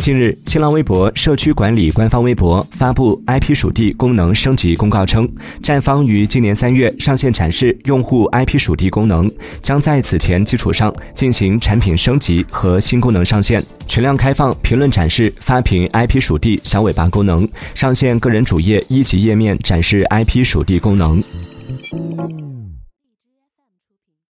近日，新浪微博社区管理官方微博发布 IP 属地功能升级公告称，站方于今年三月上线展示用户 IP 属地功能，将在此前基础上进行产品升级和新功能上线，全量开放评论展示发屏 IP 属地小尾巴功能，上线个人主页一级页面展示 IP 属地功能。